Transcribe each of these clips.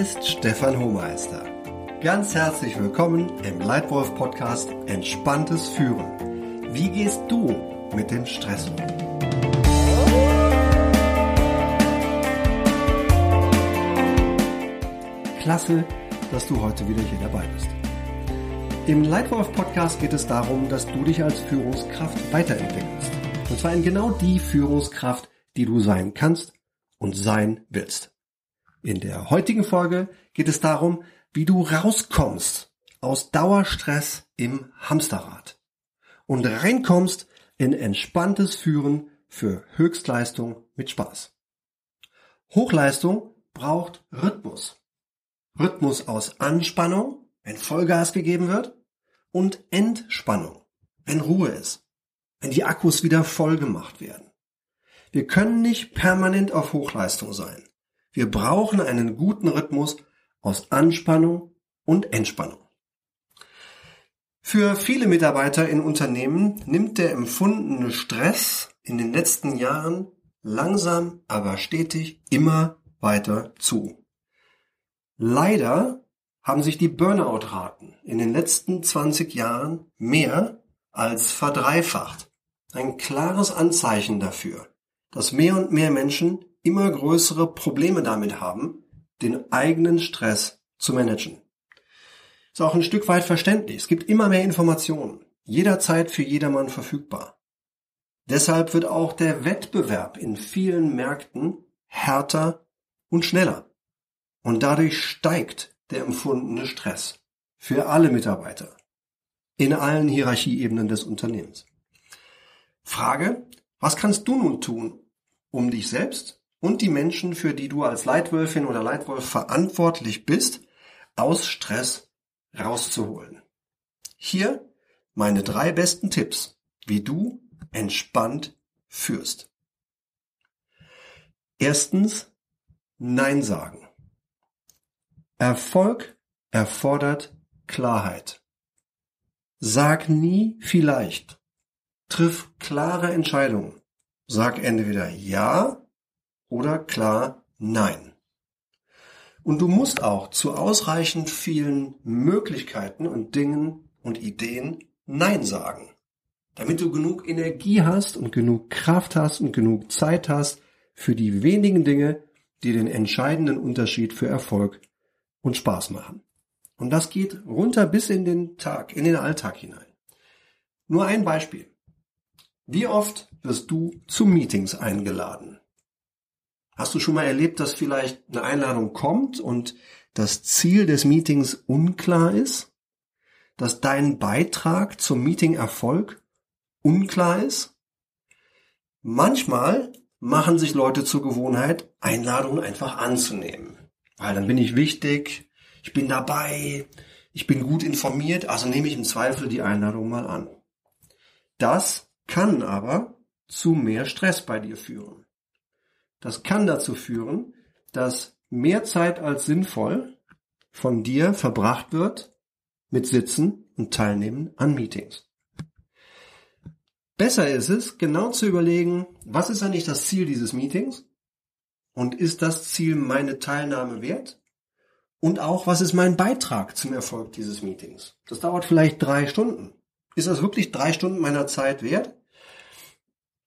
ist Stefan Hohmeister. Ganz herzlich willkommen im Leitwolf Podcast Entspanntes Führen. Wie gehst du mit dem Stress um? Klasse, dass du heute wieder hier dabei bist. Im Leitwolf Podcast geht es darum, dass du dich als Führungskraft weiterentwickelst. Und zwar in genau die Führungskraft, die du sein kannst und sein willst. In der heutigen Folge geht es darum, wie du rauskommst aus Dauerstress im Hamsterrad und reinkommst in entspanntes Führen für Höchstleistung mit Spaß. Hochleistung braucht Rhythmus. Rhythmus aus Anspannung, wenn Vollgas gegeben wird, und Entspannung, wenn Ruhe ist, wenn die Akkus wieder voll gemacht werden. Wir können nicht permanent auf Hochleistung sein. Wir brauchen einen guten Rhythmus aus Anspannung und Entspannung. Für viele Mitarbeiter in Unternehmen nimmt der empfundene Stress in den letzten Jahren langsam, aber stetig immer weiter zu. Leider haben sich die Burnout-Raten in den letzten 20 Jahren mehr als verdreifacht. Ein klares Anzeichen dafür, dass mehr und mehr Menschen immer größere Probleme damit haben, den eigenen Stress zu managen. Ist auch ein Stück weit verständlich. Es gibt immer mehr Informationen, jederzeit für jedermann verfügbar. Deshalb wird auch der Wettbewerb in vielen Märkten härter und schneller. Und dadurch steigt der empfundene Stress für alle Mitarbeiter in allen Hierarchieebenen des Unternehmens. Frage, was kannst du nun tun, um dich selbst und die Menschen, für die du als Leitwölfin oder Leitwolf verantwortlich bist, aus Stress rauszuholen. Hier meine drei besten Tipps, wie du entspannt führst. Erstens, Nein sagen. Erfolg erfordert Klarheit. Sag nie vielleicht. Triff klare Entscheidungen. Sag entweder Ja oder klar Nein. Und du musst auch zu ausreichend vielen Möglichkeiten und Dingen und Ideen Nein sagen, damit du genug Energie hast und genug Kraft hast und genug Zeit hast für die wenigen Dinge, die den entscheidenden Unterschied für Erfolg und Spaß machen. Und das geht runter bis in den Tag, in den Alltag hinein. Nur ein Beispiel. Wie oft wirst du zu Meetings eingeladen? Hast du schon mal erlebt, dass vielleicht eine Einladung kommt und das Ziel des Meetings unklar ist? Dass dein Beitrag zum Meeting-Erfolg unklar ist? Manchmal machen sich Leute zur Gewohnheit, Einladungen einfach anzunehmen. Weil dann bin ich wichtig, ich bin dabei, ich bin gut informiert, also nehme ich im Zweifel die Einladung mal an. Das kann aber zu mehr Stress bei dir führen. Das kann dazu führen, dass mehr Zeit als sinnvoll von dir verbracht wird mit Sitzen und Teilnehmen an Meetings. Besser ist es, genau zu überlegen, was ist eigentlich das Ziel dieses Meetings? Und ist das Ziel meine Teilnahme wert? Und auch, was ist mein Beitrag zum Erfolg dieses Meetings? Das dauert vielleicht drei Stunden. Ist das wirklich drei Stunden meiner Zeit wert?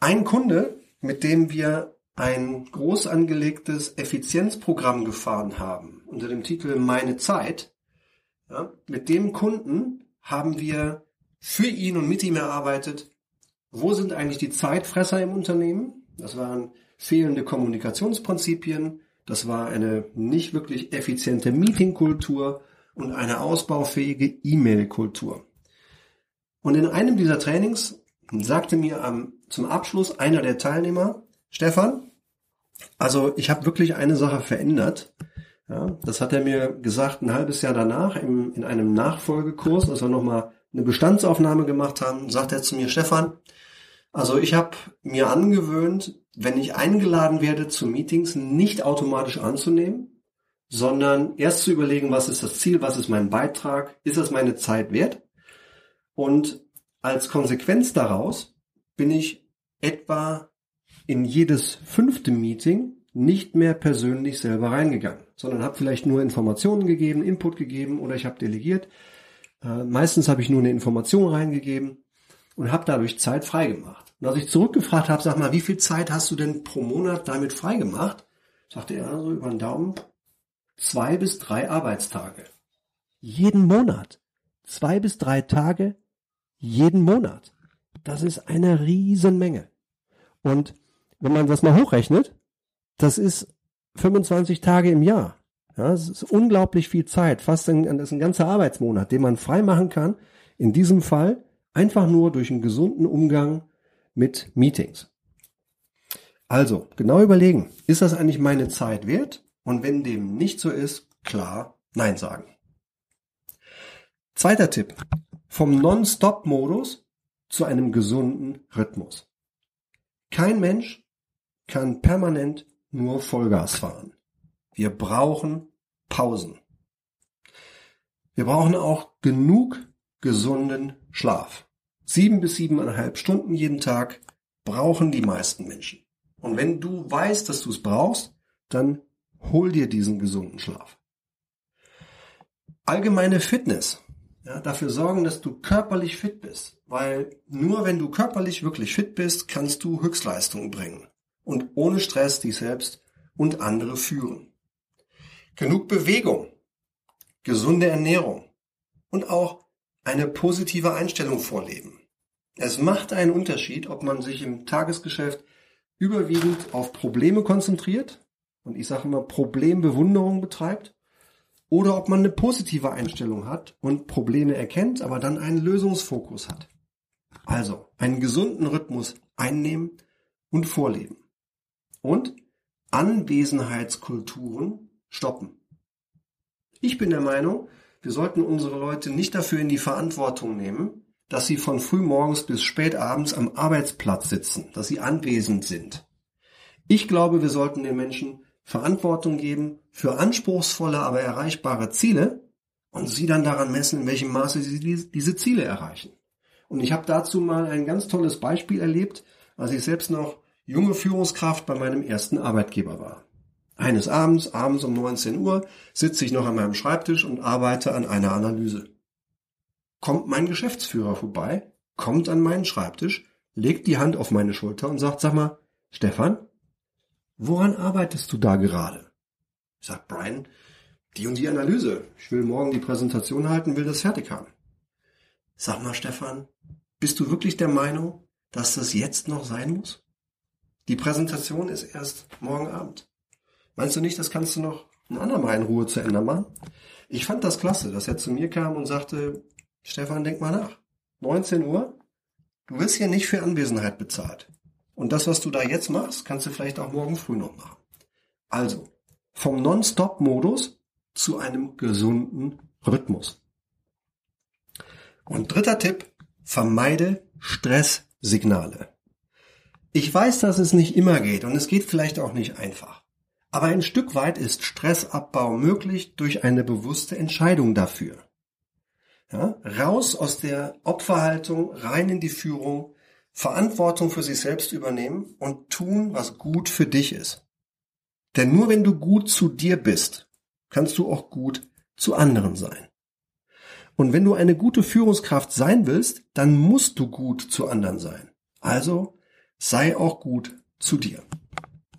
Ein Kunde, mit dem wir ein groß angelegtes Effizienzprogramm gefahren haben unter dem Titel Meine Zeit. Ja, mit dem Kunden haben wir für ihn und mit ihm erarbeitet, wo sind eigentlich die Zeitfresser im Unternehmen? Das waren fehlende Kommunikationsprinzipien, das war eine nicht wirklich effiziente Meetingkultur und eine ausbaufähige E-Mail-Kultur. Und in einem dieser Trainings sagte mir am, zum Abschluss einer der Teilnehmer, Stefan, also ich habe wirklich eine Sache verändert. Ja, das hat er mir gesagt ein halbes Jahr danach im, in einem Nachfolgekurs, als wir nochmal eine Bestandsaufnahme gemacht haben, sagt er zu mir, Stefan, also ich habe mir angewöhnt, wenn ich eingeladen werde zu Meetings, nicht automatisch anzunehmen, sondern erst zu überlegen, was ist das Ziel, was ist mein Beitrag, ist das meine Zeit wert? Und als Konsequenz daraus bin ich etwa in jedes fünfte Meeting nicht mehr persönlich selber reingegangen, sondern habe vielleicht nur Informationen gegeben, Input gegeben oder ich habe delegiert. Äh, meistens habe ich nur eine Information reingegeben und habe dadurch Zeit freigemacht. Und als ich zurückgefragt habe, sag mal, wie viel Zeit hast du denn pro Monat damit freigemacht? Sagte er so über den Daumen, zwei bis drei Arbeitstage. Jeden Monat. Zwei bis drei Tage jeden Monat. Das ist eine Riesenmenge. Und wenn man das mal hochrechnet, das ist 25 Tage im Jahr. Ja, das ist unglaublich viel Zeit, fast ein, das ist ein ganzer Arbeitsmonat, den man frei machen kann. In diesem Fall einfach nur durch einen gesunden Umgang mit Meetings. Also, genau überlegen, ist das eigentlich meine Zeit wert? Und wenn dem nicht so ist, klar Nein sagen. Zweiter Tipp. Vom Non-Stop-Modus zu einem gesunden Rhythmus. Kein Mensch kann permanent nur Vollgas fahren. Wir brauchen Pausen. Wir brauchen auch genug gesunden Schlaf. Sieben bis siebeneinhalb Stunden jeden Tag brauchen die meisten Menschen. Und wenn du weißt, dass du es brauchst, dann hol dir diesen gesunden Schlaf. Allgemeine Fitness. Ja, dafür sorgen, dass du körperlich fit bist. Weil nur wenn du körperlich wirklich fit bist, kannst du Höchstleistungen bringen. Und ohne Stress dich selbst und andere führen. Genug Bewegung, gesunde Ernährung und auch eine positive Einstellung vorleben. Es macht einen Unterschied, ob man sich im Tagesgeschäft überwiegend auf Probleme konzentriert und ich sage immer Problembewunderung betreibt oder ob man eine positive Einstellung hat und Probleme erkennt, aber dann einen Lösungsfokus hat. Also einen gesunden Rhythmus einnehmen und vorleben. Und Anwesenheitskulturen stoppen. Ich bin der Meinung, wir sollten unsere Leute nicht dafür in die Verantwortung nehmen, dass sie von frühmorgens bis spät abends am Arbeitsplatz sitzen, dass sie anwesend sind. Ich glaube, wir sollten den Menschen Verantwortung geben für anspruchsvolle, aber erreichbare Ziele und sie dann daran messen, in welchem Maße sie diese Ziele erreichen. Und ich habe dazu mal ein ganz tolles Beispiel erlebt, als ich selbst noch junge Führungskraft bei meinem ersten Arbeitgeber war. Eines Abends, abends um 19 Uhr, sitze ich noch an meinem Schreibtisch und arbeite an einer Analyse. Kommt mein Geschäftsführer vorbei, kommt an meinen Schreibtisch, legt die Hand auf meine Schulter und sagt, sag mal, Stefan, woran arbeitest du da gerade? Sagt Brian, die und die Analyse. Ich will morgen die Präsentation halten, will das fertig haben. Sag mal, Stefan, bist du wirklich der Meinung, dass das jetzt noch sein muss? Die Präsentation ist erst morgen Abend. Meinst du nicht, das kannst du noch ein andermal in Ruhe zu Ende machen? Ich fand das klasse, dass er zu mir kam und sagte, Stefan, denk mal nach. 19 Uhr? Du wirst hier nicht für Anwesenheit bezahlt. Und das, was du da jetzt machst, kannst du vielleicht auch morgen früh noch machen. Also, vom Non-Stop-Modus zu einem gesunden Rhythmus. Und dritter Tipp, vermeide Stresssignale. Ich weiß, dass es nicht immer geht und es geht vielleicht auch nicht einfach. Aber ein Stück weit ist Stressabbau möglich durch eine bewusste Entscheidung dafür. Ja, raus aus der Opferhaltung, rein in die Führung, Verantwortung für sich selbst übernehmen und tun, was gut für dich ist. Denn nur wenn du gut zu dir bist, kannst du auch gut zu anderen sein. Und wenn du eine gute Führungskraft sein willst, dann musst du gut zu anderen sein. Also sei auch gut zu dir.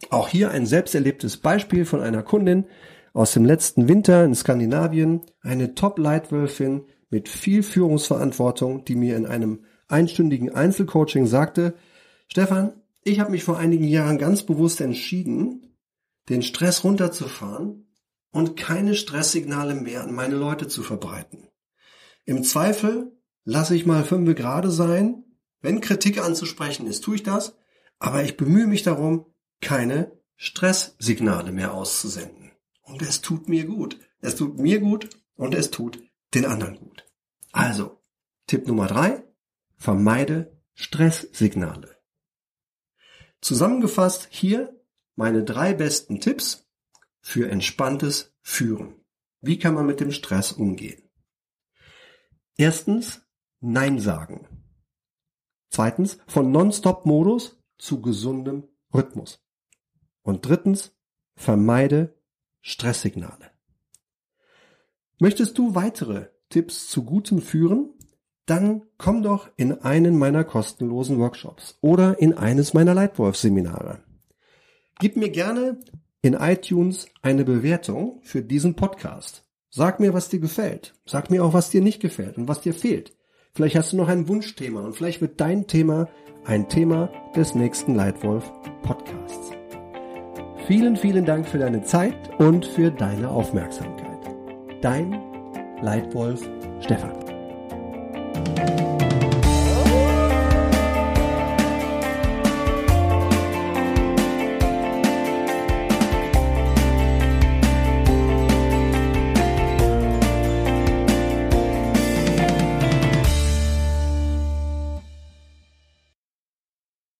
Auch hier ein selbsterlebtes Beispiel von einer Kundin aus dem letzten Winter in Skandinavien, eine Top-Leitwölfin mit viel Führungsverantwortung, die mir in einem einstündigen Einzelcoaching sagte, Stefan, ich habe mich vor einigen Jahren ganz bewusst entschieden, den Stress runterzufahren und keine Stresssignale mehr an meine Leute zu verbreiten. Im Zweifel lasse ich mal fünf gerade sein. Wenn Kritik anzusprechen ist, tue ich das. Aber ich bemühe mich darum, keine Stresssignale mehr auszusenden. Und es tut mir gut. Es tut mir gut und es tut den anderen gut. Also, Tipp Nummer drei, vermeide Stresssignale. Zusammengefasst hier meine drei besten Tipps für entspanntes Führen. Wie kann man mit dem Stress umgehen? Erstens, Nein sagen. Zweitens, von Non-Stop-Modus zu gesundem Rhythmus. Und drittens, vermeide Stresssignale. Möchtest du weitere Tipps zu gutem Führen? Dann komm doch in einen meiner kostenlosen Workshops oder in eines meiner Leitwolf-Seminare. Gib mir gerne in iTunes eine Bewertung für diesen Podcast. Sag mir, was dir gefällt. Sag mir auch, was dir nicht gefällt und was dir fehlt. Vielleicht hast du noch ein Wunschthema und vielleicht wird dein Thema ein Thema des nächsten Leitwolf Podcasts. Vielen, vielen Dank für deine Zeit und für deine Aufmerksamkeit. Dein Leitwolf Stefan.